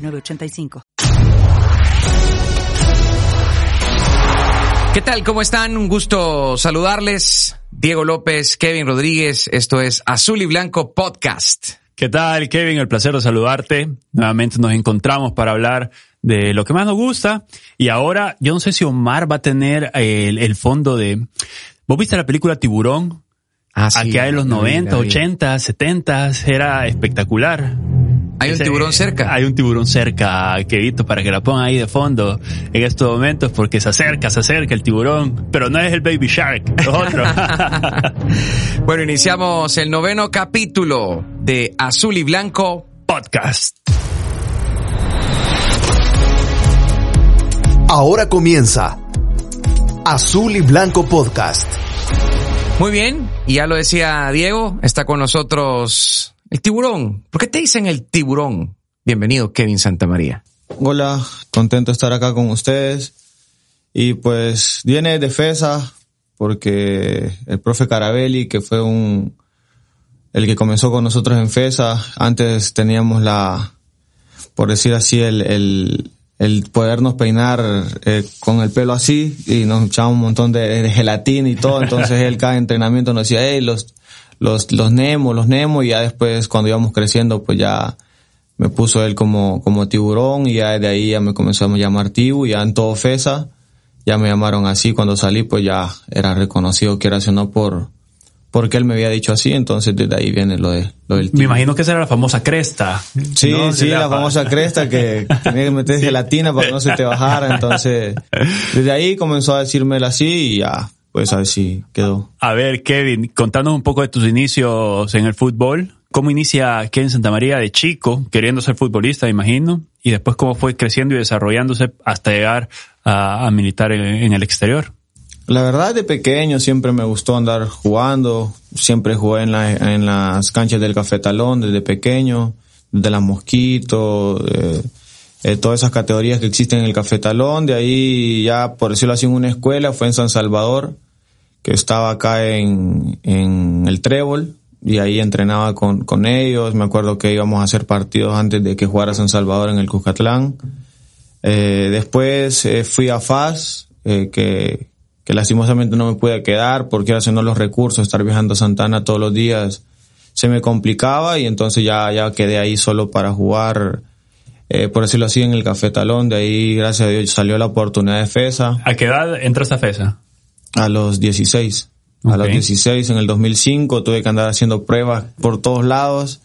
906985. ¿Qué tal? ¿Cómo están? Un gusto saludarles. Diego López, Kevin Rodríguez. Esto es Azul y Blanco Podcast. ¿Qué tal, Kevin? El placer de saludarte. Nuevamente nos encontramos para hablar de lo que más nos gusta. Y ahora, yo no sé si Omar va a tener el, el fondo de... ¿Vos viste la película Tiburón? Ah, sí, Aquí en los la vi, 90, la vi. 80, 70, era espectacular. Hay un tiburón cerca. Hay un tiburón cerca, Kevito, para que la pongan ahí de fondo en estos momentos, porque se acerca, se acerca el tiburón, pero no es el Baby Shark, es otro. Bueno, iniciamos el noveno capítulo de Azul y Blanco Podcast. Ahora comienza Azul y Blanco Podcast. Muy bien, y ya lo decía Diego, está con nosotros el tiburón. ¿Por qué te dicen el tiburón? Bienvenido, Kevin Santamaría. Hola, contento de estar acá con ustedes. Y pues viene de FESA porque el profe Carabelli, que fue un el que comenzó con nosotros en FESA, antes teníamos la, por decir así, el, el, el podernos peinar eh, con el pelo así y nos echaba un montón de, de gelatina y todo. Entonces él cada entrenamiento nos decía, hey, los, los, los Nemo, los Nemo. Y ya después cuando íbamos creciendo, pues ya me puso él como, como tiburón y ya de ahí ya me comenzó a llamar Tibu, ya en todo FESA, ya me llamaron así, cuando salí pues ya era reconocido que era no por, porque él me había dicho así, entonces desde ahí viene lo de, lo del Me Tibu. imagino que esa era la famosa cresta. Sí, ¿no? sí, la fa- famosa cresta que tenía que meter gelatina para que no se te bajara, entonces desde ahí comenzó a decírmelo así y ya, pues así quedó. A ver, Kevin, contanos un poco de tus inicios en el fútbol. ¿Cómo inicia Kevin Santamaría de chico, queriendo ser futbolista, imagino? Y después cómo fue creciendo y desarrollándose hasta llegar a, a militar en, en el exterior. La verdad, de pequeño siempre me gustó andar jugando. Siempre jugué en, la- en las canchas del Cafetalón desde pequeño, de las Mosquitos, eh, eh, todas esas categorías que existen en el Cafetalón. De ahí, ya por decirlo así, en una escuela, fue en San Salvador, que estaba acá en, en el Trébol. Y ahí entrenaba con, con ellos. Me acuerdo que íbamos a hacer partidos antes de que jugara San Salvador en el Cuscatlán. Eh, después eh, fui a FAS, eh, que, que lastimosamente no me pude quedar porque era haciendo los recursos, estar viajando a Santana todos los días se me complicaba y entonces ya, ya quedé ahí solo para jugar, eh, por decirlo así, en el Café Talón. De ahí, gracias a Dios, salió la oportunidad de FESA ¿A qué edad entras a FESA? a los 16. A los Ok. 16, en el 2005, tuve que andar haciendo pruebas por todos lados.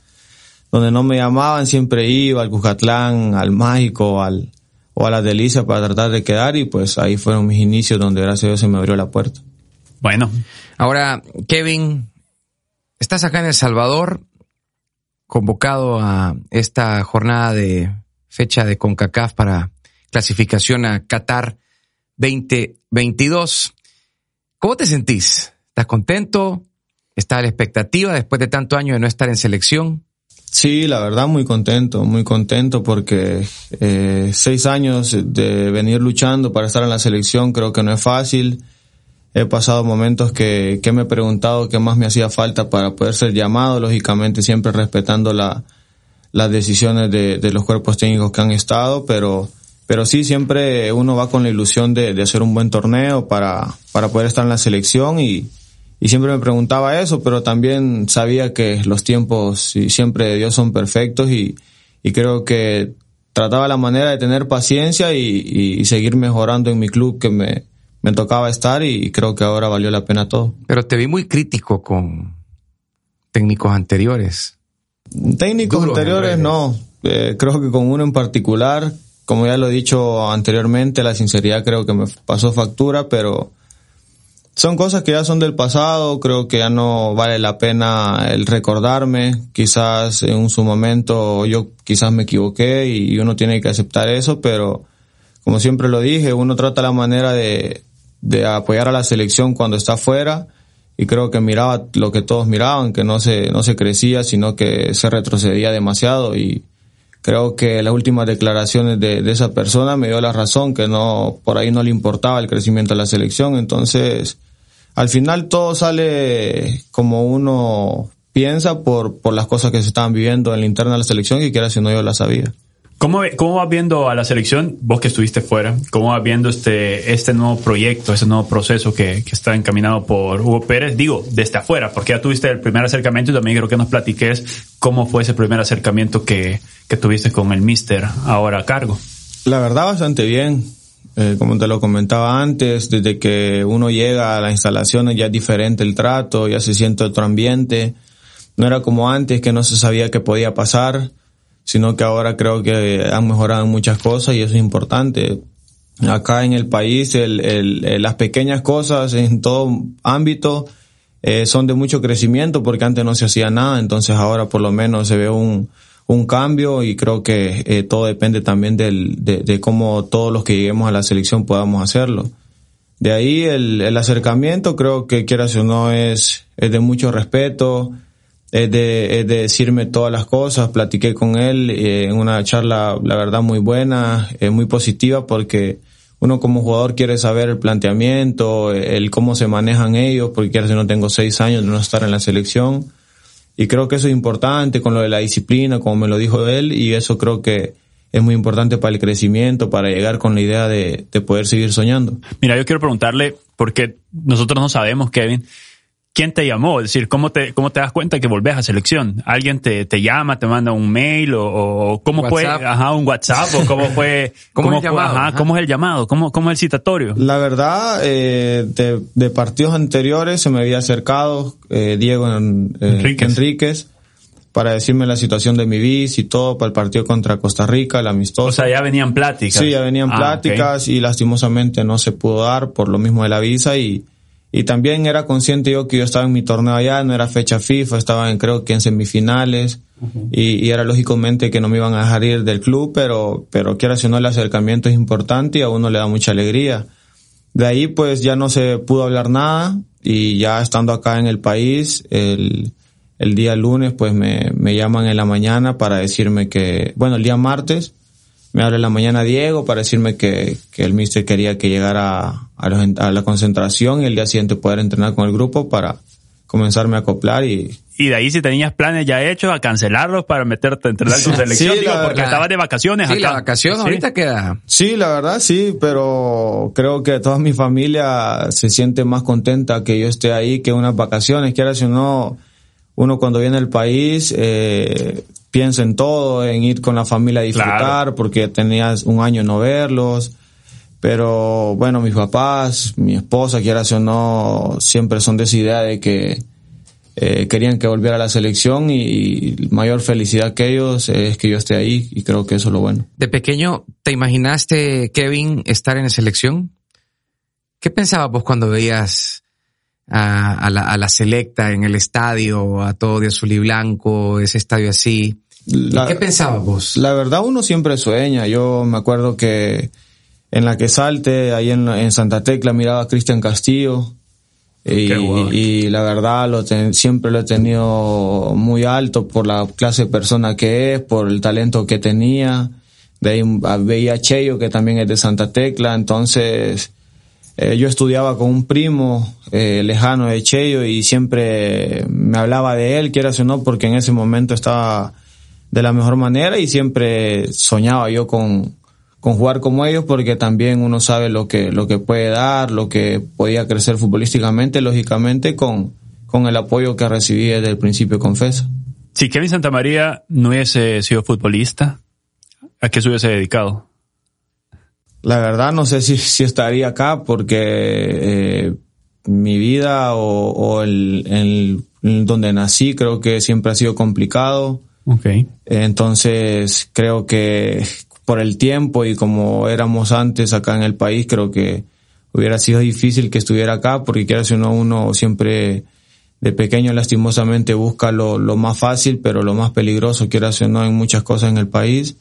Donde no me llamaban, siempre iba al Cuscatlán, al Mágico, al, o a la Delicia para tratar de quedar y pues ahí fueron mis inicios donde gracias a Dios se me abrió la puerta. Bueno, Ahora, Kevin, estás acá en El Salvador, convocado a esta jornada de fecha de CONCACAF para clasificación a Qatar 2022. ¿Cómo te sentís? ¿Estás contento? ¿Está a la expectativa después de tanto año de no estar en selección? Sí, la verdad muy contento, muy contento porque eh, seis años de venir luchando para estar en la selección creo que no es fácil. He pasado momentos que, que me he preguntado qué más me hacía falta para poder ser llamado, lógicamente siempre respetando la, las decisiones de, de los cuerpos técnicos que han estado, pero, pero sí siempre uno va con la ilusión de, de hacer un buen torneo para, para poder estar en la selección y, y siempre me preguntaba eso, pero también sabía que los tiempos y siempre de Dios son perfectos y, y creo que trataba la manera de tener paciencia y, y- seguir mejorando en mi club que me, me tocaba estar y creo que ahora valió la pena todo. Pero te vi muy crítico con técnicos anteriores. Técnicos anteriores no, Eh, creo que con uno en particular, como ya lo he dicho anteriormente, la sinceridad creo que me pasó factura, pero son cosas que ya son del pasado, creo que ya no vale la pena el recordarme, quizás en su momento yo quizás me equivoqué y uno tiene que aceptar eso, pero como siempre lo dije, uno trata la manera de, de apoyar a la selección cuando está afuera y creo que miraba lo que todos miraban, que no se, no se crecía, sino que se retrocedía demasiado y creo que las últimas declaraciones de, esa persona me dio la razón, que no, por ahí no le importaba el crecimiento de la selección, entonces al final todo sale como uno piensa por, por las cosas que se estaban viviendo en la interna de la selección y que era si no yo la sabía. ¿Cómo, ¿Cómo vas viendo a la selección, vos que estuviste fuera, cómo vas viendo este, este nuevo proyecto, este nuevo proceso que, que está encaminado por Hugo Pérez? Digo, desde afuera, porque ya tuviste el primer acercamiento y también creo que nos platiques cómo fue ese primer acercamiento que, que tuviste con el Mister ahora a cargo. La verdad, bastante bien. Eh, como te lo comentaba antes, desde que uno llega a las instalaciones ya es diferente el trato, ya se siente otro ambiente. No era como antes que no se sabía qué podía pasar sino que ahora creo que han mejorado muchas cosas y eso es importante. Acá en el país el, el, las pequeñas cosas en todo ámbito eh, son de mucho crecimiento porque antes no se hacía nada, entonces ahora por lo menos se ve un, un cambio y creo que eh, todo depende también del, de, de, cómo todos los que lleguemos a la selección podamos hacerlo. De ahí el, el acercamiento creo que quieras o no es, es de mucho respeto, es de, de decirme todas las cosas. Platiqué con él eh, en una charla, la verdad, muy buena, eh, muy positiva, porque uno como jugador quiere saber el planteamiento, el cómo se manejan ellos, porque quiero si no tengo seis años de no estar en la selección. Y creo que eso es importante con lo de la disciplina, como me lo dijo él, y eso creo que es muy importante para el crecimiento, para llegar con la idea de, de poder seguir soñando. Mira, yo quiero preguntarle, porque nosotros no sabemos, Kevin, ¿quién te llamó? Es decir, ¿cómo te, cómo te das cuenta que volvés a selección? ¿Alguien te, te llama, te manda un mail o, o cómo WhatsApp. fue, ajá, un WhatsApp o cómo fue, ¿Cómo, llamado, ajá, ajá. cómo es el llamado? ¿Cómo, cómo es el citatorio? La verdad, eh, de, de, partidos anteriores se me había acercado eh, Diego en, eh, Enríquez. Enríquez para decirme la situación de mi bis y todo para el partido contra Costa Rica, el amistoso. O sea, ya venían pláticas. Sí, ya venían Ah, pláticas y lastimosamente no se pudo dar por lo mismo de la visa y, y también era consciente yo que yo estaba en mi torneo allá, no era fecha FIFA, estaba en creo que en semifinales y, y era lógicamente que no me iban a dejar ir del club, pero, pero quiera si no el acercamiento es importante y a uno le da mucha alegría. De ahí pues ya no se pudo hablar nada y ya estando acá en el país, el, el día lunes pues me, me llaman en la mañana para decirme que, bueno, el día martes me habla en la mañana Diego para decirme que, que el mister quería que llegara a, los, a, la concentración y el día siguiente poder entrenar con el grupo para comenzarme a acoplar y... Y de ahí si tenías planes ya hechos a cancelarlos para meterte a entrenar tu selección, Sí, digo, la porque estabas de vacaciones Sí, acá. la vacación Sí. ahorita queda. Sí, la verdad sí, pero creo que toda mi familia se siente más contenta que yo esté ahí que unas vacaciones, quiera si no, uno cuando viene al país eh, piensa en todo, en ir con la familia a disfrutar, Claro. porque tenías un año no verlos. Pero bueno, mis papás, mi esposa, quieras o no, siempre son de esa idea de que eh, querían que volviera a la selección y, y mayor felicidad que ellos es que yo esté ahí y creo que eso es lo bueno. De pequeño, ¿te imaginaste, Kevin, estar en la selección? ¿Qué pensabas vos cuando veías a, a la, a la selecta en el estadio, a todo de azul y blanco, ese estadio así? La- ¿Qué pensabas vos? La verdad uno siempre sueña. Yo me acuerdo que en la que salte, ahí en, en Santa Tecla, miraba a Cristian Castillo. Y, la verdad lo ten- siempre lo he tenido muy alto por la clase de persona que es, por el talento que tenía. De ahí a- veía a Cheyo, que también es de Santa Tecla. Entonces, eh, yo estudiaba con un primo eh, lejano de Cheyo y siempre me hablaba de él, quieras o no, porque en ese momento estaba de la mejor manera y siempre soñaba yo con, con jugar como ellos porque también uno sabe lo que, lo que puede dar, lo que podía crecer futbolísticamente, lógicamente con, con el apoyo que recibí desde el principio con FESA. Si Kevin Santamaría no hubiese sido futbolista, ¿a qué se hubiese dedicado? La verdad no sé si, si estaría acá porque eh, mi vida o, o el, el- el donde nací creo que siempre ha sido complicado. Entonces creo que por el tiempo y como éramos antes acá en el país, creo que hubiera sido difícil que estuviera acá porque quiera si no uno siempre de pequeño lastimosamente busca lo, lo más fácil pero lo más peligroso quiera si no en muchas cosas en el país.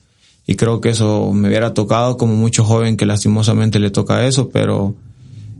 Y creo que eso me hubiera tocado como mucho joven que lastimosamente le toca eso pero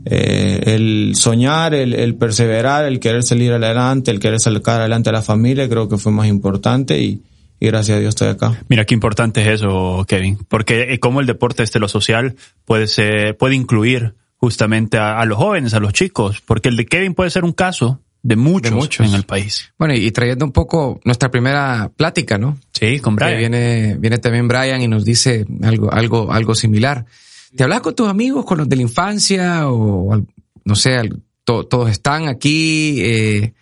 eh, el soñar, el, el, perseverar, el querer salir adelante, el querer sacar adelante a la familia, creo que fue más importante y, y gracias a Dios estoy acá. Mira qué importante es eso, Kevin, porque eh, como el deporte este lo social puede ser, puede incluir justamente a, a, los jóvenes, a los chicos, porque el de Kevin puede ser un caso de muchos, de muchos. en el país. Bueno, y trayendo un poco nuestra primera plática, ¿no? Sí, con Brian. Que viene, viene también Brian y nos dice algo, algo, algo similar. ¿Te hablas con tus amigos, con los de la infancia o no sé, to, todos están aquí? Eh,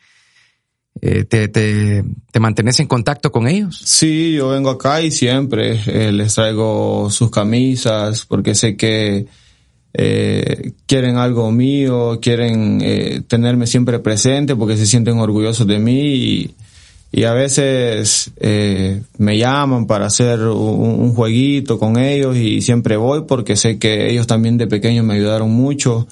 eh, te, te, ¿Te mantienes en contacto con ellos? Sí, yo vengo acá y siempre eh, les traigo sus camisas porque sé que eh, quieren algo mío, quieren eh, tenerme siempre presente porque se sienten orgullosos de mí y, a veces me llaman para hacer un, un, jueguito con ellos y siempre voy porque sé que ellos también de pequeño me ayudaron mucho.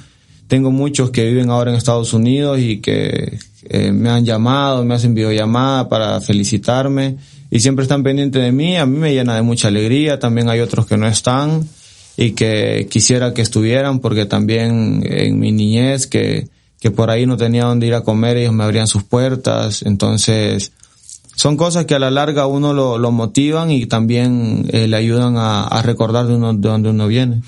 Tengo muchos que viven ahora en Estados Unidos y que eh, me han llamado, me hacen videollamada para felicitarme y siempre están pendientes de mí. A mí me llena de mucha alegría. También hay otros que no están y que quisiera que estuvieran porque también en mi niñez que, que por ahí no tenía dónde ir a comer, ellos me abrían sus puertas. Entonces, son cosas que a la larga uno lo, lo motivan y también eh, le ayudan a, a recordar de, uno, de dónde uno viene.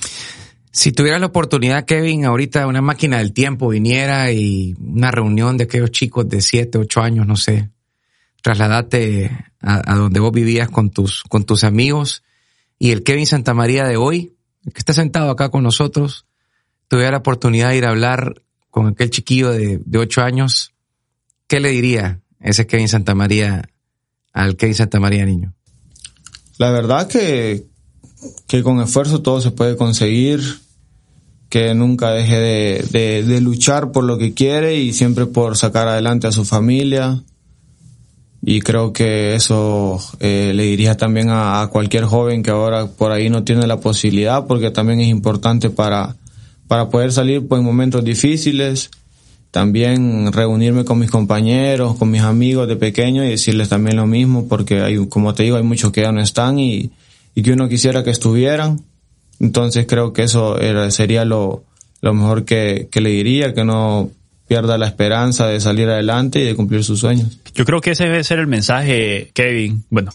Si tuvieras la oportunidad, Kevin, ahorita una máquina del tiempo viniera y una reunión de aquellos chicos de 7, 8 años, no sé, trasladate a, donde vos vivías con tus, con tus amigos y el Kevin Santamaría de hoy, que está sentado acá con nosotros, tuviera la oportunidad de ir a hablar con aquel chiquillo de, de 8 años, ¿qué le diría ese Kevin Santamaría al Kevin Santamaría niño? La verdad que, que con esfuerzo todo se puede conseguir, que nunca deje de, de, luchar por lo que quiere y siempre por sacar adelante a su familia. Y creo que eso eh, le diría también a, a, cualquier joven que ahora por ahí no tiene la posibilidad, porque también es importante para, para poder salir pues, en momentos difíciles también reunirme con mis compañeros, con mis amigos de pequeño y decirles también lo mismo, porque hay, como te digo, hay muchos que ya no están y, y que uno quisiera que estuvieran. Entonces creo que eso era, sería lo, mejor que, que le diría, que no pierda la esperanza de salir adelante y de cumplir sus sueños. Yo creo que ese debe ser el mensaje, Kevin. Bueno,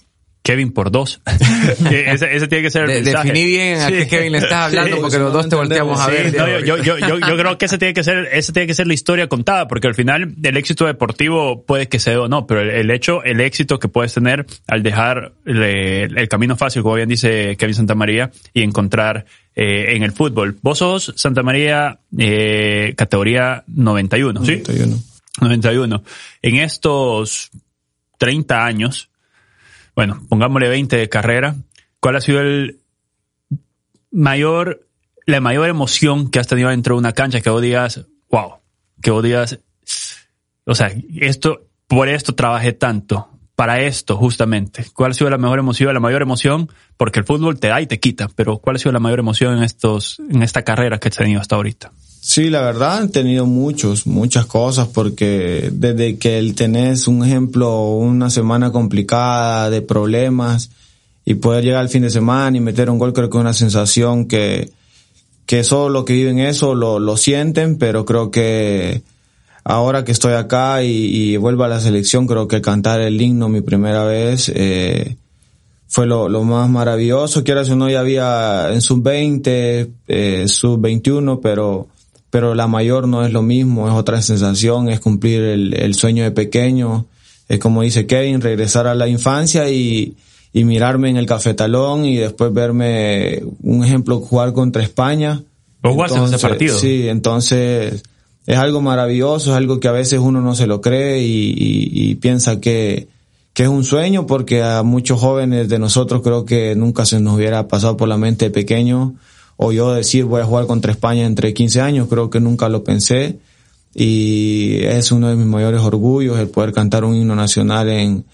Kevin por dos. ese, ese, tiene que ser el de, mensaje. Definí bien a qué Kevin le estás hablando sí, porque los dos te volteamos a ver. No, yo, yo, yo, yo, creo que ese tiene que ser, ese tiene que ser la historia contada porque al final el éxito deportivo puede que se dé o no, pero el, el, hecho, el éxito que puedes tener al dejar el, el camino fácil, como bien dice Kevin Santamaría, y encontrar eh, en el fútbol. Vos sos Santa María eh, categoría 91, 91. ¿sí? 91. En estos 30 años, bueno, pongámosle 20 de carrera, ¿cuál ha sido el mayor, la mayor emoción que has tenido dentro de una cancha que vos digas, wow, que vos digas, o sea, esto, por esto trabajé tanto, para esto justamente? ¿Cuál ha sido la mejor emoción, la mayor emoción? Porque el fútbol te da y te quita, pero ¿cuál ha sido la mayor emoción en estos, en esta carrera que has tenido hasta ahorita? Sí, la verdad han tenido muchos, muchas cosas, porque desde que tenés un ejemplo, una semana complicada de problemas y poder llegar al fin de semana y meter un gol, creo que es una sensación que, que solo los que viven eso lo, lo sienten, pero creo que ahora que estoy acá y, y, vuelvo a la selección, creo que cantar el himno mi primera vez eh, fue lo, lo, más maravilloso. Quiero decir, no ya había en sub-20, eh, sub-21, pero, pero la mayor no es lo mismo, es otra sensación, es cumplir el, el sueño de pequeño. Es como dice Kevin, regresar a la infancia y, y mirarme en el cafetalón y después verme, un ejemplo, jugar contra España. ¿Vos ese partido? Sí, entonces es algo maravilloso, es algo que a veces uno no se lo cree y, y, y, piensa que, que es un sueño porque a muchos jóvenes de nosotros creo que nunca se nos hubiera pasado por la mente pequeño o yo decir voy a jugar contra España entre 15 años, creo que nunca lo pensé y es uno de mis mayores orgullos el poder cantar un himno nacional en,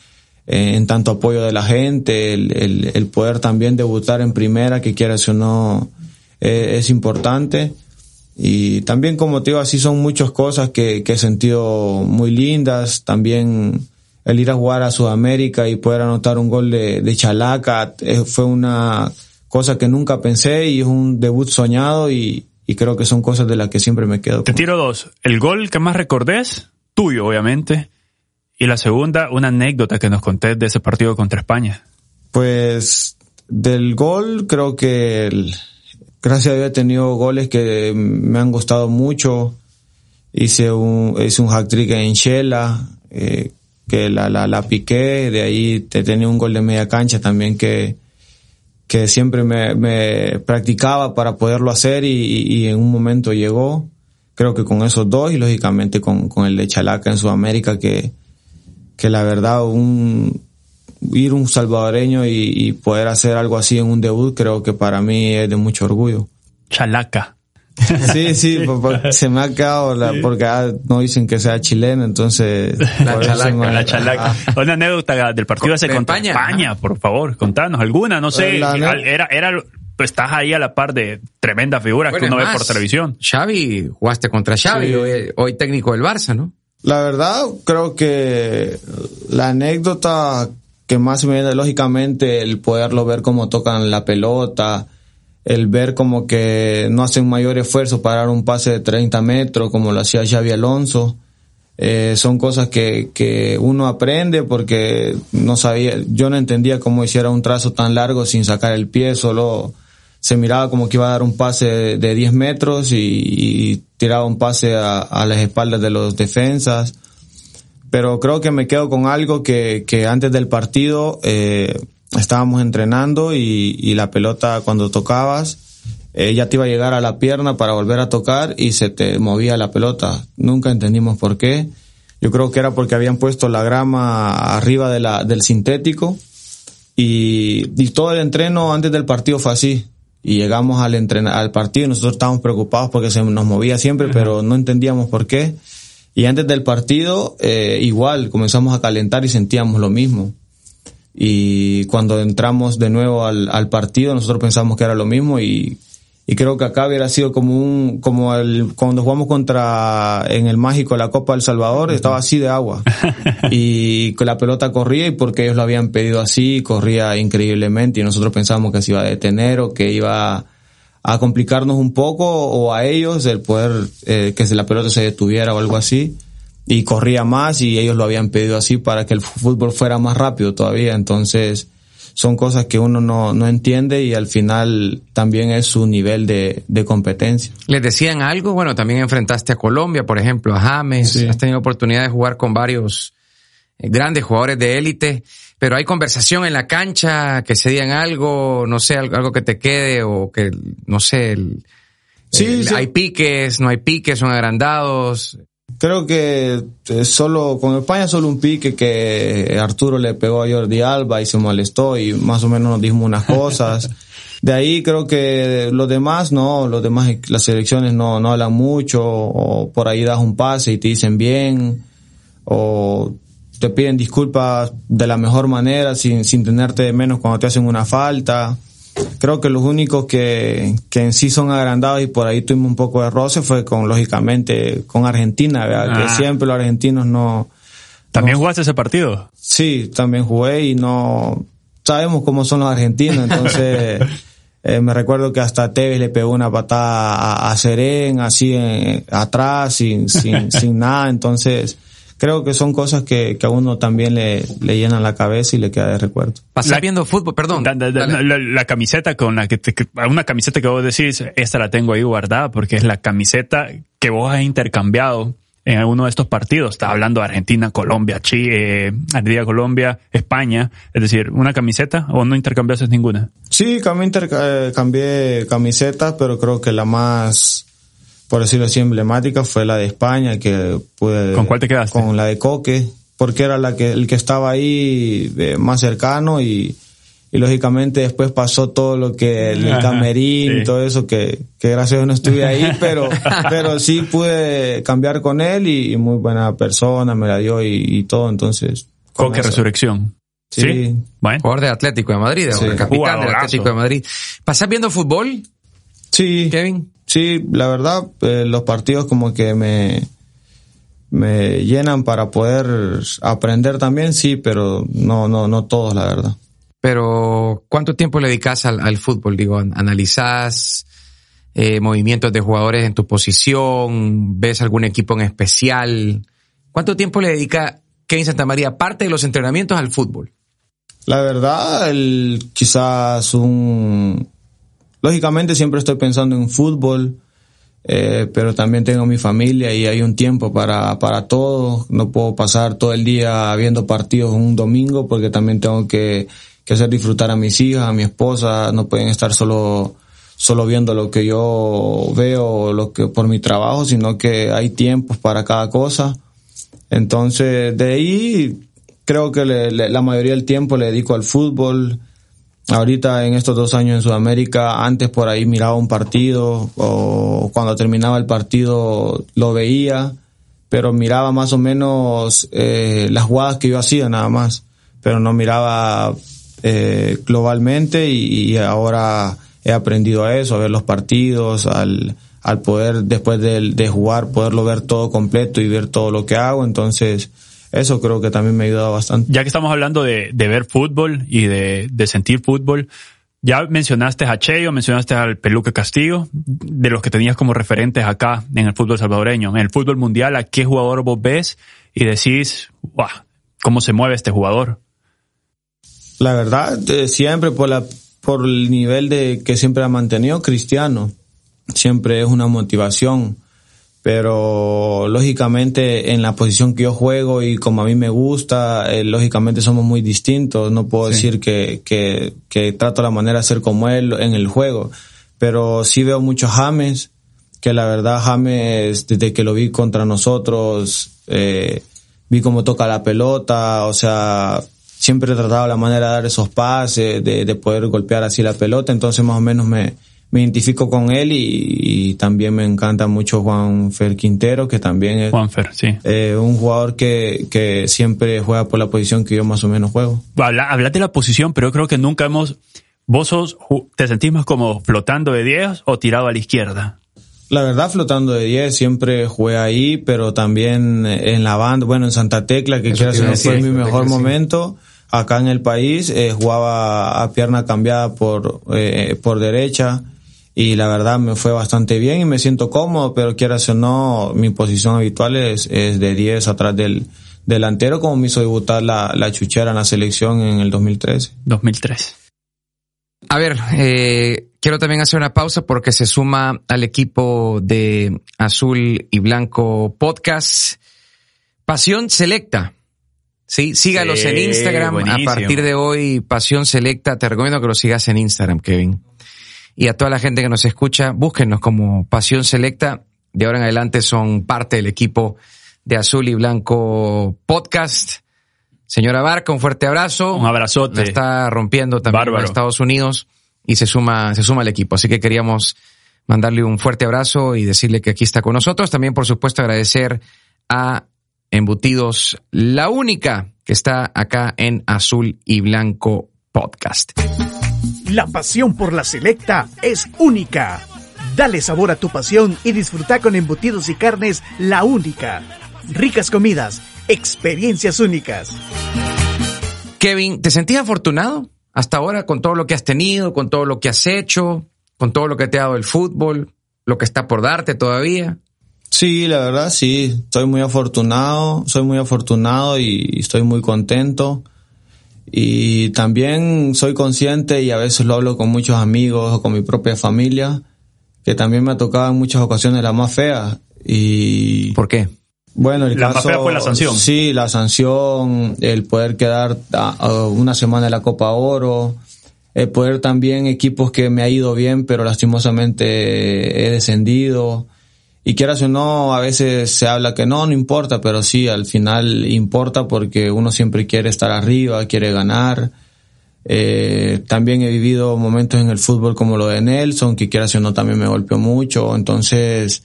en tanto apoyo de la gente, el, el, el poder también debutar en primera, que quieras o no, eh, es importante Y también, como te digo, así son muchas cosas que, que he sentido muy lindas. También el ir a jugar a Sudamérica y poder anotar un gol de, de Chalaca eh, fue una cosa que nunca pensé y es un debut soñado y, y creo que son cosas de las que siempre me quedo. Te tiro dos. El gol que más recordés, tuyo obviamente, y la segunda, una anécdota que nos contés de ese partido contra España. Pues del gol creo que el, gracias a Dios he tenido goles que me han gustado mucho. Hice un, hice un hack trick en Shela, eh, que la, la, la piqué, de ahí te tenía un gol de media cancha también que, que siempre me, me practicaba para poderlo hacer y, y, en un momento llegó. Creo que con esos dos y lógicamente con, con el de Chalaca en Sudamérica que, que la verdad un, ir un salvadoreño y, y, poder hacer algo así en un debut creo que para mí es de mucho orgullo. Chalaca. Sí, sí, se me ha quedado la, porque ah, no dicen que sea chileno, entonces... La chalaca, me... la chalaca. Una anécdota del partido ese contra España, España por favor, contanos alguna, no sé, era, era, pues estás ahí a la par de tremenda figura bueno, que uno más, ve por televisión. Xavi, jugaste contra Xavi, sí. hoy, hoy técnico del Barça, ¿no? La verdad, creo que la anécdota que más me viene lógicamente el poderlo ver cómo tocan la pelota, el ver como que no hacen mayor esfuerzo para dar un pase de 30 metros como lo hacía Xavi Alonso. Eh, son cosas que, que uno aprende porque no sabía, yo no entendía cómo hiciera un trazo tan largo sin sacar el pie, solo se miraba como que iba a dar un pase de, de 10 metros y, tiraba un pase a, a las espaldas de los defensas pero creo que me quedo con algo que, que antes del partido eh, estábamos entrenando y, y, la pelota cuando tocabas eh, ya te iba a llegar a la pierna para volver a tocar y se te movía la pelota. Nunca entendimos por qué. Yo creo que era porque habían puesto la grama arriba de la, del sintético y, y todo el entreno antes del partido fue así. Y llegamos al, entrenar, al partido y nosotros estábamos preocupados porque se nos movía siempre, pero no entendíamos por qué. Y antes del partido, eh, igual, comenzamos a calentar y sentíamos lo mismo. Y cuando entramos de nuevo al, al partido, nosotros pensamos que era lo mismo y, y creo que acá hubiera sido como un, como el, cuando jugamos contra, en el mágico, la Copa del Salvador, estaba así de agua. y que la pelota corría y porque ellos lo habían pedido así, corría increíblemente y nosotros pensamos que se iba a detener o que iba a complicarnos un poco o a ellos el poder eh, que la pelota se detuviera o algo así y corría más y ellos lo habían pedido así para que el fútbol fuera más rápido todavía entonces son cosas que uno no, no entiende y al final también es su nivel de, de competencia. ¿Les decían algo? Bueno, también enfrentaste a Colombia, por ejemplo, a James, sí. has tenido oportunidad de jugar con varios eh, grandes jugadores de élite pero hay conversación en la cancha, que se digan algo, no sé, algo que te quede o que, no sé, el, sí, sí. hay piques, no hay piques, son agrandados. Creo que eh, solo con España solo un pique que Arturo le pegó a Jordi Alba y se molestó y más o menos nos dijimos unas cosas. De ahí creo que los demás no, los demás las selecciones no, no hablan mucho o por ahí das un pase y te dicen bien o te piden disculpas de la mejor manera, sin, sin tenerte de menos cuando te hacen una falta. Creo que los únicos que, que en sí son agrandados y por ahí tuvimos un poco de roce fue con, lógicamente, con Argentina, ¿verdad? Ah. que siempre los argentinos no... ¿También no, jugaste ese partido? Sí, también jugué y no... Sabemos cómo son los argentinos, entonces... Eh, me recuerdo que hasta Tevez le pegó una patada a, a Serén, así en, atrás, sin, sin, sin nada. Entonces, creo que son cosas que, que a uno también le, le llenan la cabeza y le queda de recuerdo. Pasar viendo fútbol, perdón. La, la, la, la, camiseta con la que te, una camiseta que vos decís, esta la tengo ahí guardada porque es la camiseta que vos has intercambiado en alguno de estos partidos. Está hablando de Argentina, Colombia, Chile, eh, Argentina, Colombia, España. Es decir, ¿una camiseta o no intercambiaste ninguna? Sí, cambié, eh, cambié camisetas, pero creo que la más por decirlo así, emblemática fue la de España, que pude... ¿Con cuál te quedaste? Con la de Coque, porque era la que, el que estaba ahí eh, más cercano y, y lógicamente después pasó todo lo que el, el camerín sí. y todo eso que, que gracias a Dios no estuve ahí, pero, pero sí pude cambiar con él y, y muy buena persona, me la dio y, y todo, entonces. Coque eso. Resurrección. Sí. sí. Bueno. Jugador de Atlético de Madrid, sí. capitán del Atlético de Madrid. ¿Pasás viendo fútbol? Sí. Kevin. Sí, la verdad, eh, los partidos como que me, me llenan para poder aprender también, sí, pero no, no, no todos, la verdad. Pero, ¿cuánto tiempo le dedicas al, fútbol? Digo, ¿analizás eh, movimientos de jugadores en tu posición? ¿Ves algún equipo en especial? ¿Cuánto tiempo le dedica Kevin Santamaría, aparte de los entrenamientos, al fútbol? La verdad, el, quizás un... Lógicamente siempre estoy pensando en fútbol, eh, pero también tengo mi familia y hay un tiempo para, para todo. No puedo pasar todo el día viendo partidos un domingo porque también tengo que, que hacer disfrutar a mis hijas, a mi esposa. No pueden estar solo, solo viendo lo que yo veo lo que, por mi trabajo, sino que hay tiempos para cada cosa. Entonces, de ahí creo que la mayoría del tiempo le dedico al fútbol ahorita en estos dos años en Sudamérica, antes por ahí miraba un partido o cuando terminaba el partido lo veía, pero miraba más o menos eh, las jugadas que yo hacía nada más, pero no miraba eh, globalmente y, ahora he aprendido a eso, a ver los partidos, al, al poder después de, de jugar, poderlo ver todo completo y ver todo lo que hago, entonces eso creo que también me ha ayudado bastante. Ya que estamos hablando de, ver fútbol y de, sentir fútbol, ya mencionaste a Cheyo, mencionaste al Peluque Castillo, de los que tenías como referentes acá en el fútbol salvadoreño. En el fútbol mundial, ¿a qué jugador vos ves y decís, wow, cómo se mueve este jugador? La verdad, eh, siempre por, la, por el nivel de que siempre ha mantenido Cristiano, siempre es una motivación pero lógicamente en la posición que yo juego y como a mí me gusta, eh, lógicamente somos muy distintos. No puedo decir que, que, que, trato la manera de ser como él en el juego, pero sí veo muchos James, que la verdad James, desde que lo vi contra nosotros, eh, vi cómo toca la pelota, o sea, siempre he tratado la manera de dar esos pases, de, de poder golpear así la pelota, entonces más o menos me, me identifico con él y, también me encanta mucho Juan Fer Quintero, que también es eh, un jugador que, que siempre juega por la posición que yo más o menos juego. Habla, de la posición, pero yo creo que nunca hemos... ¿Vos sos, te sentís más como flotando de 10 o tirado a la izquierda? La verdad, flotando de 10, siempre jugué ahí, pero también en la banda, bueno, en Santa Tecla, que quiero decir, fue mi mejor momento. Acá en el país eh, jugaba a pierna cambiada por, eh, por derecha y la verdad me fue bastante bien y me siento cómodo, pero quieras o no, mi posición habitual es, es de 10 atrás del delantero, como me hizo debutar la, la chuchera en la selección en el 2013. 2003. A ver, eh, quiero también hacer una pausa porque se suma al equipo de Azul y Blanco Podcast. Pasión Selecta. Sí, sígalos en Instagram. A partir de hoy, Pasión Selecta. Te recomiendo que lo sigas en Instagram, Kevin y a toda la gente que nos escucha, búsquenos como Pasión Selecta. De ahora en adelante son parte del equipo de Azul y Blanco Podcast. Señora Barca, un fuerte abrazo. Un abrazote. está rompiendo también en Estados Unidos y se suma, se suma al equipo. Así que queríamos mandarle un fuerte abrazo y decirle que aquí está con nosotros. También, por supuesto, agradecer a Embutidos, la única que está acá en Azul y Blanco Podcast. La pasión por la selecta es única. Dale sabor a tu pasión y disfruta con embutidos y carnes la única. Ricas comidas, experiencias únicas. Kevin, ¿te sentías afortunado hasta ahora con todo lo que has tenido, con todo lo que has hecho, con todo lo que te ha dado el fútbol, lo que está por darte todavía? Sí, la verdad sí, estoy muy afortunado, soy muy afortunado y estoy muy contento. Y también soy consciente y a veces lo hablo con muchos amigos o con mi propia familia, que también me ha tocado en muchas ocasiones la más fea. Y ¿Por qué? Bueno, el la caso, más fea fue la sanción. Sí, la sanción, el poder quedar una semana en la Copa Oro, el poder también equipos que me ha ido bien, pero lastimosamente he descendido. Y quieras o no, a veces se habla que no, no importa, pero sí, al final importa porque uno siempre quiere estar arriba, quiere ganar. Eh, también he vivido momentos en el fútbol como lo de Nelson, que quieras o no también me golpeó mucho. Entonces,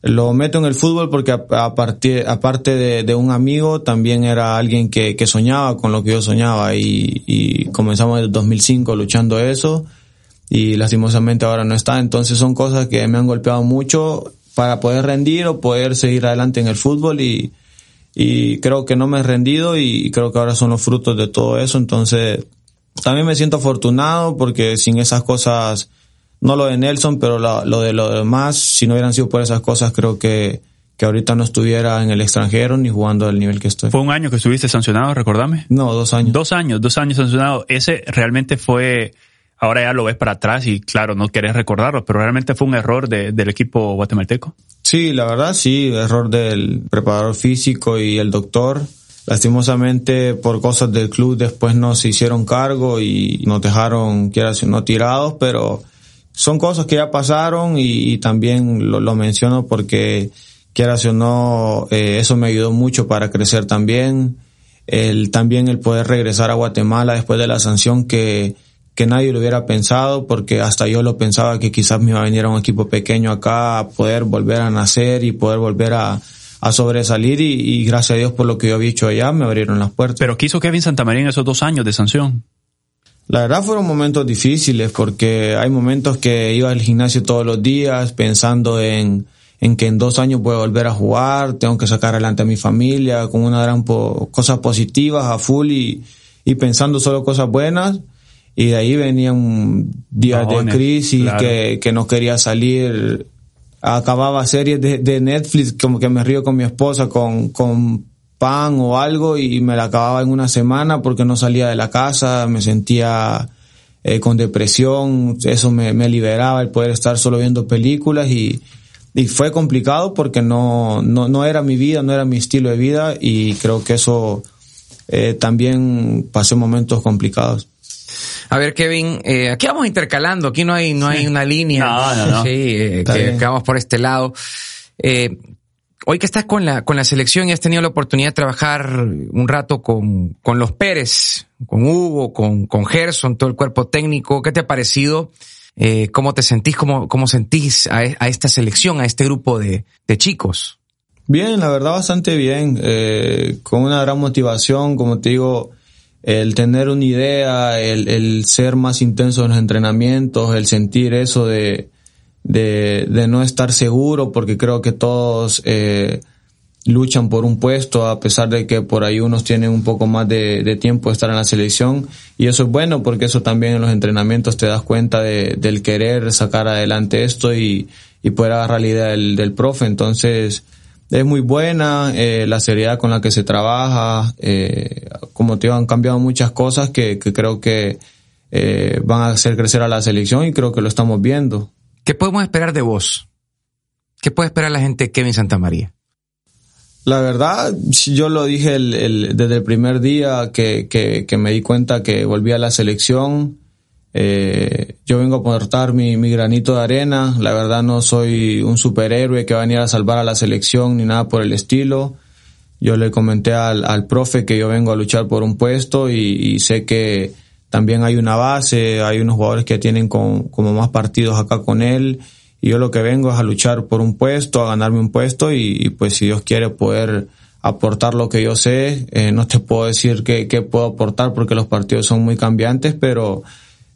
lo meto en el fútbol porque aparte, aparte de, un amigo, también era alguien que, soñaba con lo que yo soñaba y, y comenzamos en el 2005 luchando eso y lastimosamente ahora no está. Entonces son cosas que me han golpeado mucho para poder rendir o poder seguir adelante en el fútbol y, y creo que no me he rendido y creo que ahora son los frutos de todo eso. Entonces también me siento afortunado porque sin esas cosas, no lo de Nelson, pero lo, de lo demás, si no hubieran sido por esas cosas, creo que, que ahorita no estuviera en el extranjero ni jugando al nivel que estoy. ¿Fue un año que estuviste sancionado, recordame? No, dos años. Dos años, dos años sancionado. Ese realmente fue ahora ya lo ves para atrás y claro, no querés recordarlo, pero realmente fue un error de, del equipo guatemalteco. Sí, la verdad sí, error del preparador físico y el doctor. Lastimosamente por cosas del club después no se hicieron cargo y nos dejaron, quieras no tirados, pero son cosas que ya pasaron y, también lo, menciono porque quieras o no, eh, eso me ayudó mucho para crecer también. El, también el poder regresar a Guatemala después de la sanción que, que nadie lo hubiera pensado, porque hasta yo lo pensaba que quizás me iba a venir a un equipo pequeño acá a poder volver a nacer y poder volver a, a sobresalir y, gracias a Dios por lo que yo había hecho allá me abrieron las puertas. Pero ¿qué hizo Kevin Santamaría en esos dos años de sanción? La verdad fueron momentos difíciles porque hay momentos que iba al gimnasio todos los días pensando en, en que en dos años voy a volver a jugar, tengo que sacar adelante a mi familia con una gran cosas positivas a full y, y pensando solo cosas buenas y de ahí venían días de crisis que, que no quería salir. Acababa series de, de, Netflix, como que me río con mi esposa con, con pan o algo y me la acababa en una semana porque no salía de la casa, me sentía eh, con depresión, eso me, me liberaba el poder estar solo viendo películas y, y fue complicado porque no, no, no era mi vida, no era mi estilo de vida y creo que eso eh, también pasé momentos complicados. A ver, Kevin, eh, aquí vamos intercalando, aquí no hay, no hay una línea. No, no, no. Sí, eh, que, vamos por este lado. Eh, hoy que estás con la, con la selección y has tenido la oportunidad de trabajar un rato con, con los Pérez, con Hugo, con, con Gerson, todo el cuerpo técnico, ¿qué te ha parecido? Eh, ¿Cómo te sentís, cómo, cómo sentís a, a, esta selección, a este grupo de, de chicos? Bien, la verdad bastante bien, eh, con una gran motivación, como te digo, el tener una idea, el, el, ser más intenso en los entrenamientos, el sentir eso de, de, de no estar seguro, porque creo que todos eh, luchan por un puesto, a pesar de que por ahí unos tienen un poco más de, de, tiempo de estar en la selección. Y eso es bueno, porque eso también en los entrenamientos te das cuenta de, del querer sacar adelante esto y, y poder agarrar la idea del, del profe. Entonces, es muy buena, eh, la seriedad con la que se trabaja, eh, como te digo, han cambiado muchas cosas que, que creo que eh, van a hacer crecer a la selección y creo que lo estamos viendo. ¿Qué podemos esperar de vos? ¿Qué puede esperar la gente de Kevin Santamaría? La verdad, yo lo dije el, el, desde el primer día que, que, que me di cuenta que volví a la selección, eh, yo vengo a aportar mi, mi, granito de arena. La verdad no soy un superhéroe que va a venir a salvar a la selección ni nada por el estilo. Yo le comenté al, al profe que yo vengo a luchar por un puesto y, sé que también hay una base, hay unos jugadores que tienen con, como más partidos acá con él. Y yo lo que vengo es a luchar por un puesto, a ganarme un puesto y, y pues si Dios quiere poder aportar lo que yo sé. Eh, no te puedo decir qué, qué puedo aportar porque los partidos son muy cambiantes, pero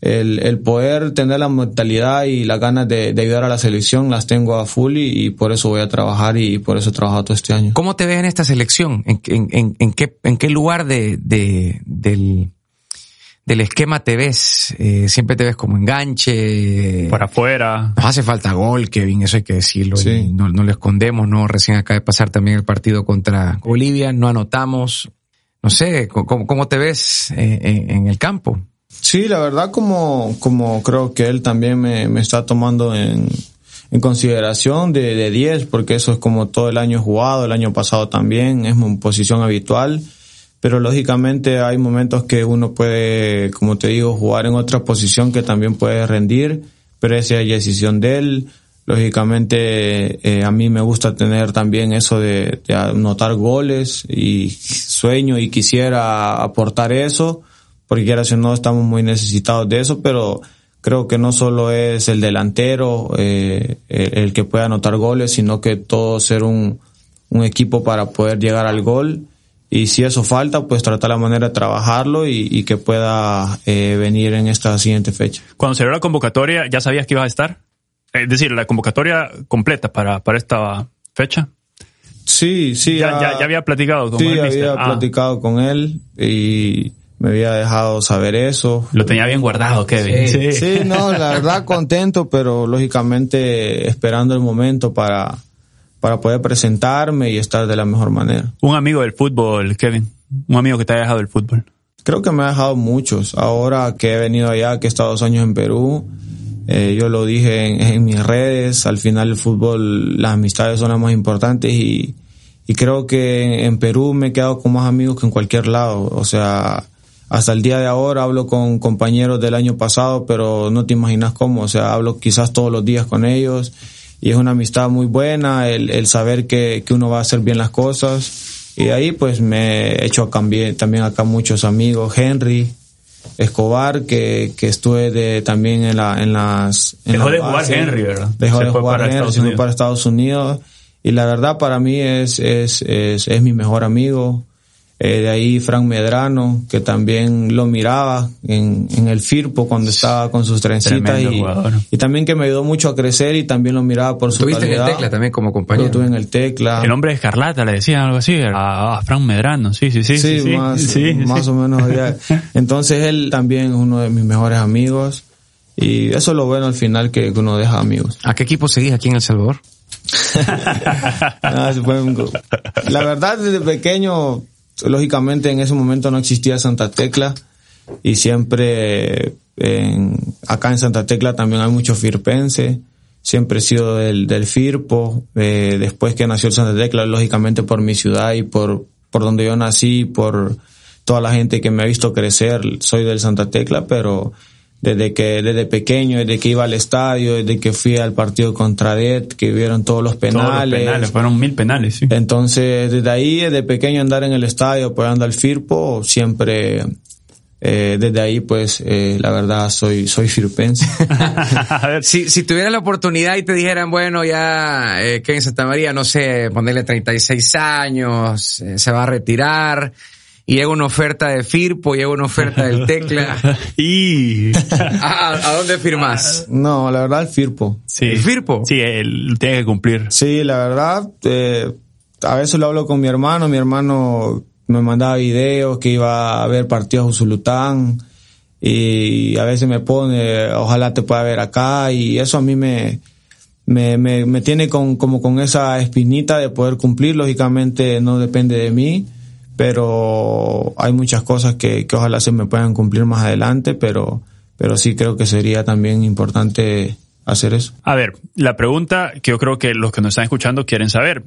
el, el poder tener la mentalidad y las ganas de, de, ayudar a la selección las tengo a full y, y, por eso voy a trabajar y por eso he trabajado todo este año. ¿Cómo te ves en esta selección? ¿En, en, en, qué, en qué lugar de, de, del, del esquema te ves? Eh, siempre te ves como enganche. Para afuera. Nos hace falta gol, Kevin, eso hay que decirlo. Sí. No, no lo escondemos, ¿no? Recién acaba de pasar también el partido contra Bolivia, no anotamos. No sé, ¿cómo, cómo te ves eh, en, en el campo? Sí, la verdad como, como creo que él también me, me está tomando en, en consideración de, de 10, porque eso es como todo el año jugado, el año pasado también, es mi posición habitual, pero lógicamente hay momentos que uno puede, como te digo, jugar en otra posición que también puede rendir, pero esa es decisión de él. Lógicamente eh, a mí me gusta tener también eso de, de anotar goles y sueño y quisiera aportar eso porque quiera si no estamos muy necesitados de eso, pero creo que no solo es el delantero eh, el, que pueda anotar goles, sino que todo ser un, un equipo para poder llegar al gol. y si eso falta, pues tratar la manera de trabajarlo y, que pueda eh, venir en esta siguiente fecha. Cuando se dio la convocatoria, ¿ya sabías que ibas a estar? Es decir, la convocatoria completa para, para esta fecha. Sí, sí. Ya, ya, había platicado con él. Sí, había ah. platicado con él y me había dejado saber eso. Lo tenía bien guardado, Kevin. Sí, sí. no, la verdad contento, pero lógicamente esperando el momento para, para poder presentarme y estar de la mejor manera. Un amigo del fútbol, Kevin. Un amigo que te ha dejado del fútbol. Creo que me ha dejado muchos. Ahora que he venido allá, que he estado dos años en Perú, eh, yo lo dije en, mis redes, al final el fútbol, las amistades son las más importantes y, y creo que en Perú me he quedado con más amigos que en cualquier lado. O sea, hasta el día de ahora hablo con compañeros del año pasado, pero no te imaginas cómo, o sea, hablo quizás todos los días con ellos y es una amistad muy buena, el, el saber que, que uno va a hacer bien las cosas y ahí pues me he hecho también acá muchos amigos, Henry, Escobar, que, que estuve de, también en, la, en las... Dejó de jugar Henry, ¿verdad? Dejó de jugar Henry, se fue para Estados Unidos. Y la verdad para mí es, es, es, es mi mejor amigo. Eh, de ahí Frank Medrano, que también lo miraba en, en el Firpo cuando estaba con sus trencitas y, y, también que me ayudó mucho a crecer y también lo miraba por su ¿Tuviste en el Tecla también como compañero? Lo tuve en el Tecla. El hombre de Escarlata, le decían algo así, a, Frank Medrano, sí, sí, sí. Sí, sí, más, sí, más o menos. Entonces él también es uno de mis mejores amigos y eso es lo bueno al final que uno deja amigos. ¿A qué equipo seguís aquí en El Salvador? la verdad, desde pequeño lógicamente en ese momento no existía Santa Tecla y siempre en, acá en Santa Tecla también hay mucho firpense. Siempre he sido del, del Firpo. Eh, después que nació el Santa Tecla, lógicamente por mi ciudad y por, por donde yo nací, por toda la gente que me ha visto crecer, soy del Santa Tecla, pero desde que desde pequeño, desde que iba al estadio, desde que fui al partido contra Det, que vieron todos los penales. Todos penales, fueron mil penales, sí. Entonces, desde ahí, desde pequeño andar en el estadio apoyando al Firpo, siempre eh, desde ahí, pues, eh, la verdad, soy, soy firpense. a ver, si, si tuviera la oportunidad y te dijeran, bueno, ya, eh, que en Santa María, no sé, ponerle 36 años, eh, se va a retirar, y llega una oferta de Firpo, llega una oferta del Tecla. y ¿A, dónde firmas? No, la verdad el Firpo. Sí. ¿El Firpo? Sí, él tiene que cumplir. Sí, la verdad, eh, a veces lo hablo con mi hermano, mi hermano me mandaba videos que iba a ver partidos Usulután y a veces me pone, ojalá te pueda ver acá y eso a mí me, me, me, me tiene con, como con esa espinita de poder cumplir, lógicamente no depende de mí pero hay muchas cosas que, que ojalá se me puedan cumplir más adelante, pero, pero sí creo que sería también importante hacer eso. A ver, la pregunta que yo creo que los que nos están escuchando quieren saber,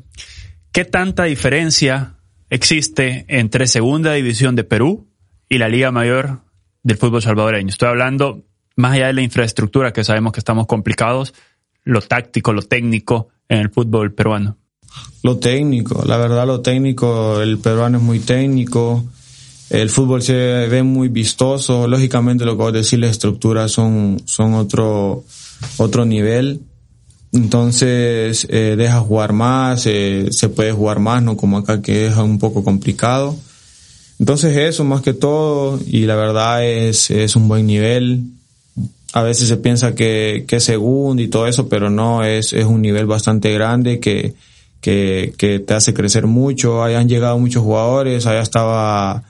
¿qué tanta diferencia existe entre Segunda División de Perú y la Liga Mayor del fútbol salvadoreño? Estoy hablando más allá de la infraestructura, que sabemos que estamos complicados, lo táctico, lo técnico en el fútbol peruano. Lo técnico, la verdad lo técnico, el peruano es muy técnico, el fútbol se ve muy vistoso, lógicamente lo que voy a decir, las estructuras son, son otro, otro nivel, entonces eh, deja jugar más, eh, se puede jugar más, no como acá que es un poco complicado. Entonces eso más que todo, y la verdad es, es un buen nivel. A veces se piensa que, que es segundo y todo eso, pero no, es, es un nivel bastante grande que, que, que te hace crecer mucho. Ahí han llegado muchos jugadores, allá estaba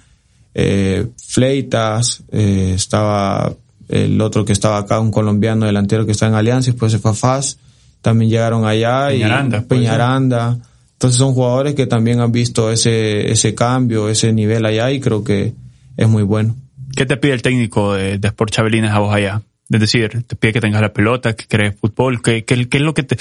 eh, Fleitas, eh, estaba el otro que estaba acá, un colombiano delantero que está en Alianza, después se fue a FAS, también llegaron allá Peñaranda, y Peñaranda. Entonces son jugadores que también han visto ese, ese cambio, ese nivel allá y creo que es muy bueno. ¿Qué te pide el técnico de, de Sport Chabelines a vos allá? Es decir, te pide que tengas la pelota, que crees fútbol, ¿qué, qué, qué es lo que te,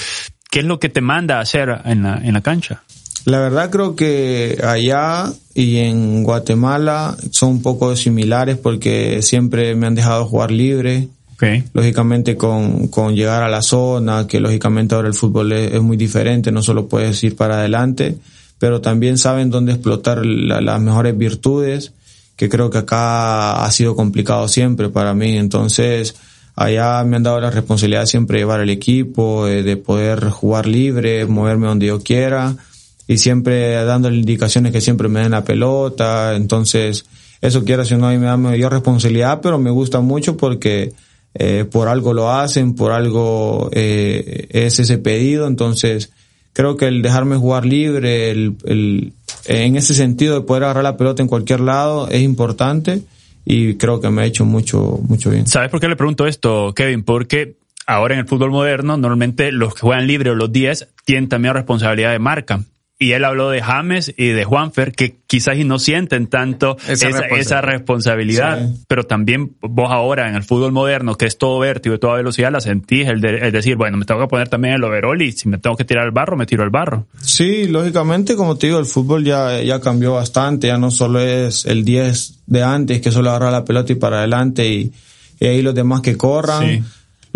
¿Qué es lo que te manda a hacer en la, en la cancha? La verdad creo que allá y en Guatemala son un poco similares porque siempre me han dejado jugar libre. Okay. Lógicamente con, con llegar a la zona, que lógicamente ahora el fútbol es, muy diferente, no solo puedes ir para adelante, pero también saben dónde explotar las mejores virtudes, que creo que acá ha sido complicado siempre para mí. Entonces, allá me han dado la responsabilidad de siempre llevar el equipo, de poder jugar libre, moverme donde yo quiera y siempre dándole indicaciones que siempre me den la pelota, entonces eso quiero si no, y me da mayor responsabilidad, pero me gusta mucho porque eh, por algo lo hacen, por algo eh, es ese pedido, entonces creo que el dejarme jugar libre, el, el, en ese sentido de poder agarrar la pelota en cualquier lado es importante y creo que me ha hecho mucho, mucho bien. ¿Sabes por qué le pregunto esto, Kevin? Porque ahora en el fútbol moderno, normalmente los que juegan libre o los 10 tienen también responsabilidad de marca y él habló de James y de Juanfer, que quizás y no sienten tanto esa, esa responsabilidad, pero también vos ahora en el fútbol moderno, que es todo vértigo y toda velocidad, la sentís, el, de, decir, bueno, me tengo que poner también el overall y si me tengo que tirar al barro, me tiro al barro. Sí, lógicamente, como te digo, el fútbol ya, ya cambió bastante, ya no solo es el 10 de antes, que solo agarra la pelota y para adelante y, y ahí los demás que corran. Sí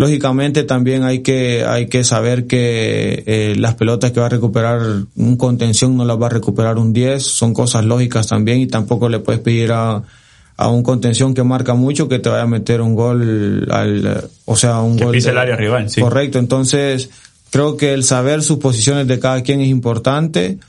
Lógicamente también hay que, hay que saber que eh, las pelotas que va a recuperar un contención no las va a recuperar un 10, son cosas lógicas también y tampoco le puedes pedir a, a un contención que marca mucho que te vaya a meter un gol al, o sea, un gol. Pise el área rival, sí. Correcto, entonces creo que el saber sus posiciones de cada quien es importante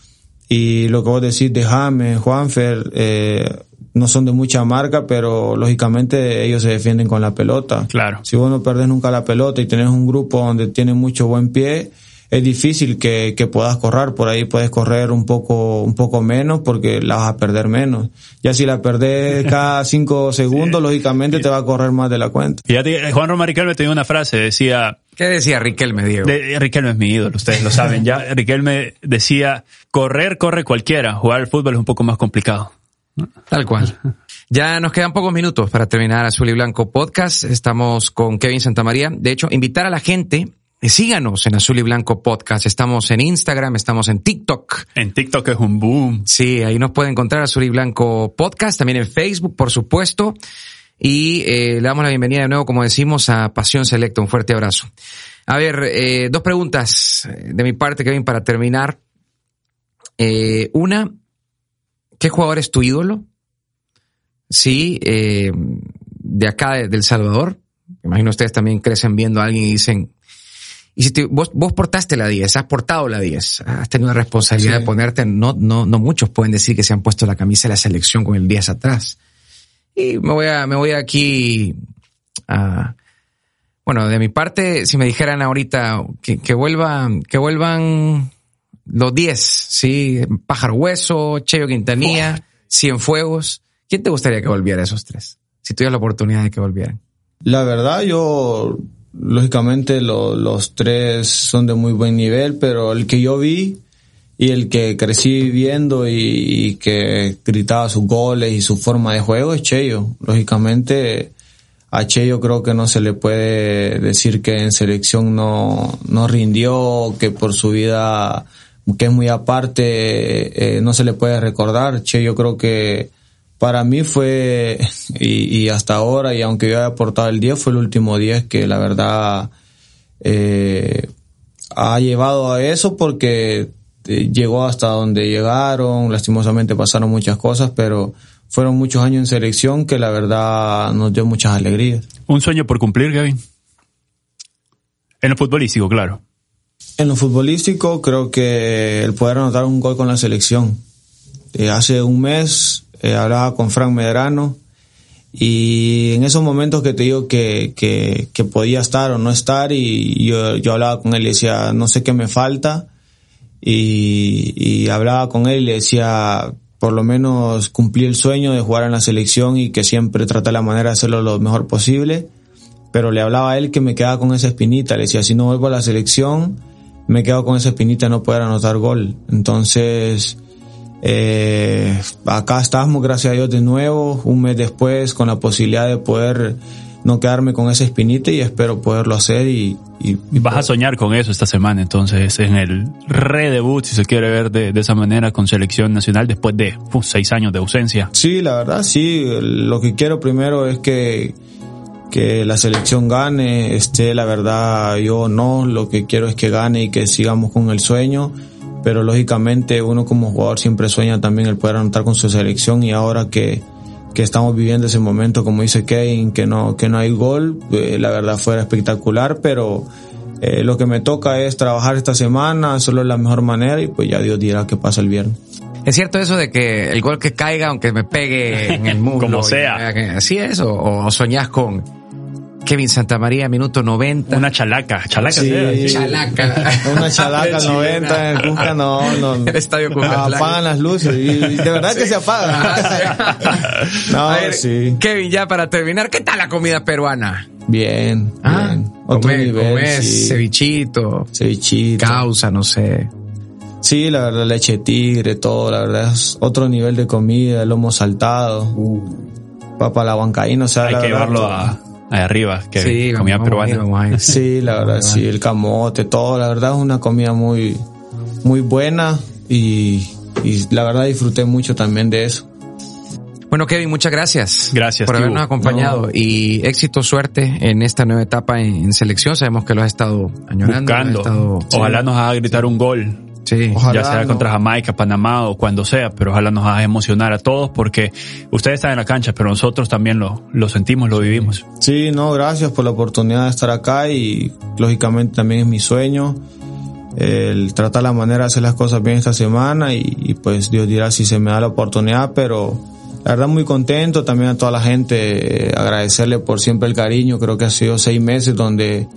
y lo que vos decís de James, Juanfer, eh, no son de mucha marca, pero lógicamente ellos se defienden con la pelota. Claro. Si vos no perdés nunca la pelota y tenés un grupo donde tiene mucho buen pie, es difícil que, que puedas correr. Por ahí puedes correr un poco, un poco menos porque la vas a perder menos. Ya si la perdés cada cinco segundos, lógicamente te va a correr más de la cuenta. Fíjate, Juan Román Riquelme tenía una frase, decía... ¿Qué decía Riquelme, Diego? De, Riquelme es mi ídolo, ustedes lo saben ya. Riquelme decía, correr, corre cualquiera, jugar al fútbol es un poco más complicado. Tal cual. Ya nos quedan pocos minutos para terminar Azul y Blanco Podcast. Estamos con Kevin Santamaría. De hecho, invitar a la gente, eh, síganos en Azul y Blanco Podcast. Estamos en Instagram, estamos en TikTok. En TikTok es un boom. Sí, ahí nos puede encontrar Azul y Blanco Podcast. También en Facebook, por supuesto. Y eh, le damos la bienvenida de nuevo, como decimos, a Pasión Selecta. Un fuerte abrazo. A ver, eh, dos preguntas de mi parte, Kevin, para terminar. Eh, una, ¿Qué jugador es tu ídolo? Sí, eh, de acá, de, El Salvador. Imagino ustedes también crecen viendo a alguien y dicen, y si vos, vos portaste la 10, has portado la 10, has tenido la responsabilidad de ponerte, no, no, no muchos pueden decir que se han puesto la camisa de la selección con el 10 atrás. Y me voy a, me voy aquí a, bueno, de mi parte, si me dijeran ahorita que, que vuelvan, que vuelvan los 10, ¿sí? Pájaro Hueso, Cheo Quintanilla, Cienfuegos. ¿Quién te gustaría que volviera esos tres? Si tuvieras la oportunidad de que volvieran. La verdad, yo, lógicamente, los tres son de muy buen nivel, pero el que yo vi y el que crecí viendo y, que gritaba sus goles y su forma de juego es Cheo. Lógicamente, a Cheo creo que no se le puede decir que en selección no, no rindió, que por su vida que es muy aparte, eh, no se le puede recordar. Che, yo creo que para mí fue, y, hasta ahora, y aunque yo haya aportado el 10, fue el último 10 que la verdad eh, ha llevado a eso porque eh, llegó hasta donde llegaron, lastimosamente pasaron muchas cosas, pero fueron muchos años en selección que la verdad nos dio muchas alegrías. Un sueño por cumplir, Gavin. En lo futbolístico, claro. En lo futbolístico creo que el poder anotar un gol con la selección. Eh, hace un mes eh, hablaba con Frank Medrano y en esos momentos que te digo que, que, que podía estar o no estar y yo, yo, hablaba con él y decía, no sé qué me falta y, y hablaba con él y le decía, por lo menos cumplí el sueño de jugar en la selección y que siempre trata la manera de hacerlo lo mejor posible. Pero le hablaba a él que me quedaba con esa espinita, le decía, si no vuelvo a la selección, me quedo con esa espinita no poder anotar gol. Entonces, eh, acá estamos, gracias a Dios, de nuevo, un mes después, con la posibilidad de poder no quedarme con esa espinita y espero poderlo hacer y... y, Vas a soñar con eso esta semana, entonces, en el redebut, si se quiere ver de, esa manera, con selección nacional después de seis años de ausencia. Sí, la verdad, sí. Lo que quiero primero es que que la selección gane, este, la verdad yo no, lo que quiero es que gane y que sigamos con el sueño, pero lógicamente uno como jugador siempre sueña también el poder anotar con su selección y ahora que, que estamos viviendo ese momento, como dice Kane, que no, que no hay gol, eh, la verdad fuera espectacular, pero eh, lo que me toca es trabajar esta semana, hacerlo de la mejor manera y pues ya Dios dirá qué pasa el viernes. ¿Es cierto eso de que el gol que caiga, aunque me pegue en el muslo? Como sea. ¿Así es? ¿O, o soñás con Kevin Santamaría, minuto 90? Una chalaca, chalaca. Sí. ¿sí? chalaca. Una chalaca 90 en el Cusca, no, no. El estadio Cusca. No, apagan las luces y de verdad que se apagan. no, A ver, sí. Kevin, ya para terminar, ¿qué tal la comida peruana? Bien, Ah, bien. Otro nivel, sí. cevichito, Cevichito. causa, no sé. Sí, la verdad, leche tigre, todo, la verdad es otro nivel de comida, lomo saltado, papa a la huancaína, o sea, Hay la que verdad, llevarlo a, ahí arriba, que Sí, comida vamos peruana. vamos. Sí, la verdad, sí, el camote, todo, la verdad es una comida muy, muy buena y, y la verdad disfruté mucho también de eso. Bueno, Kevin, muchas gracias. Gracias, por habernos acompañado y éxito, suerte en esta nueva etapa en, en selección. Sabemos que lo has estado añorando. has Buscando. estado- Ojalá nos haga gritar un gol. Sí. Ojalá ya sea no. contra Jamaica, Panamá o cuando sea, pero ojalá nos haga emocionar a todos porque ustedes están en la cancha, pero nosotros también lo, lo sentimos, lo vivimos. Sí, no, gracias por la oportunidad de estar acá y lógicamente también es mi sueño el tratar la manera de hacer las cosas bien esta semana y, y, pues Dios dirá si se me da la oportunidad, pero la verdad muy contento también a toda la gente, eh, agradecerle por siempre el cariño, creo que ha sido seis meses donde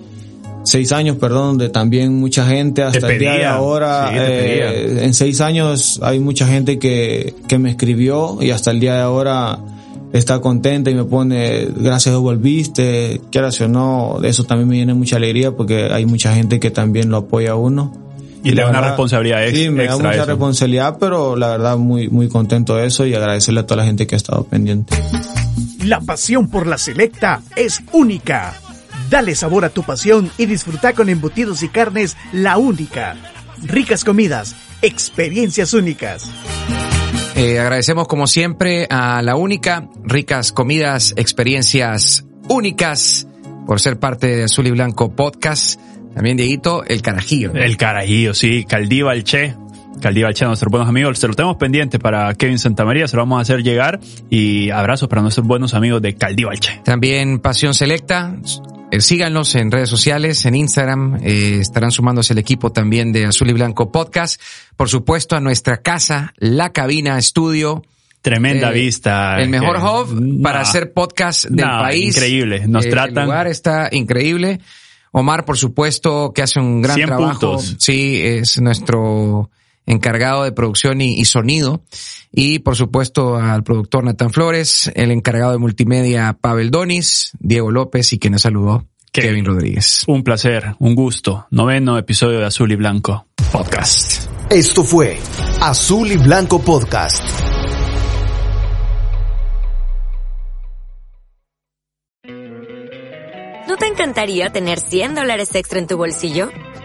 seis años, perdón, donde también mucha gente hasta el día de ahora, sí, te eh, en seis años hay mucha gente que, que me escribió y hasta el día de ahora está contenta y me pone gracias volviste, quieras o no, de eso también me viene mucha alegría porque hay mucha gente que también lo apoya a uno. Y le la da una verdad, responsabilidad ex- Sí, me da mucha eso. responsabilidad, pero la verdad muy, muy contento de eso y agradecerle a toda la gente que ha estado pendiente. La pasión por la selecta es única. Dale sabor a tu pasión y disfruta con embutidos y carnes la única. Ricas comidas, experiencias únicas. Eh, agradecemos como siempre a la única, ricas comidas, experiencias únicas por ser parte de Azul y Blanco Podcast. También Dieguito, el carajillo. ¿no? El carajillo, sí, Caldíva el Che. Caldíva el Che, nuestros buenos amigos. Se lo tenemos pendiente para Kevin Santamaría, se lo vamos a hacer llegar. Y abrazos para nuestros buenos amigos de Caldíva el Che. También Pasión Selecta. Eh, síganlos en redes sociales, en Instagram. eh, estarán sumándose el equipo también de Azul y Blanco Podcast. Por supuesto, a nuestra casa, La Cabina Estudio. Tremenda Eh, vista. El mejor que- hub para hacer podcast del Nah, país. increíble. Nos Eh, tratan- El lugar está increíble. Omar, por supuesto, que hace un gran 100 trabajo. puntos. Sí, es nuestro encargado de producción y, y sonido. Y por supuesto al productor Natán Flores, el encargado de multimedia Pavel Donis, Diego López y quien nos saludó, Kevin. Kevin Rodríguez. Un placer, un gusto. Noveno episodio de Azul y Blanco Podcast. Esto fue Azul y Blanco Podcast. ¿No te encantaría tener 100 dólares extra en tu bolsillo?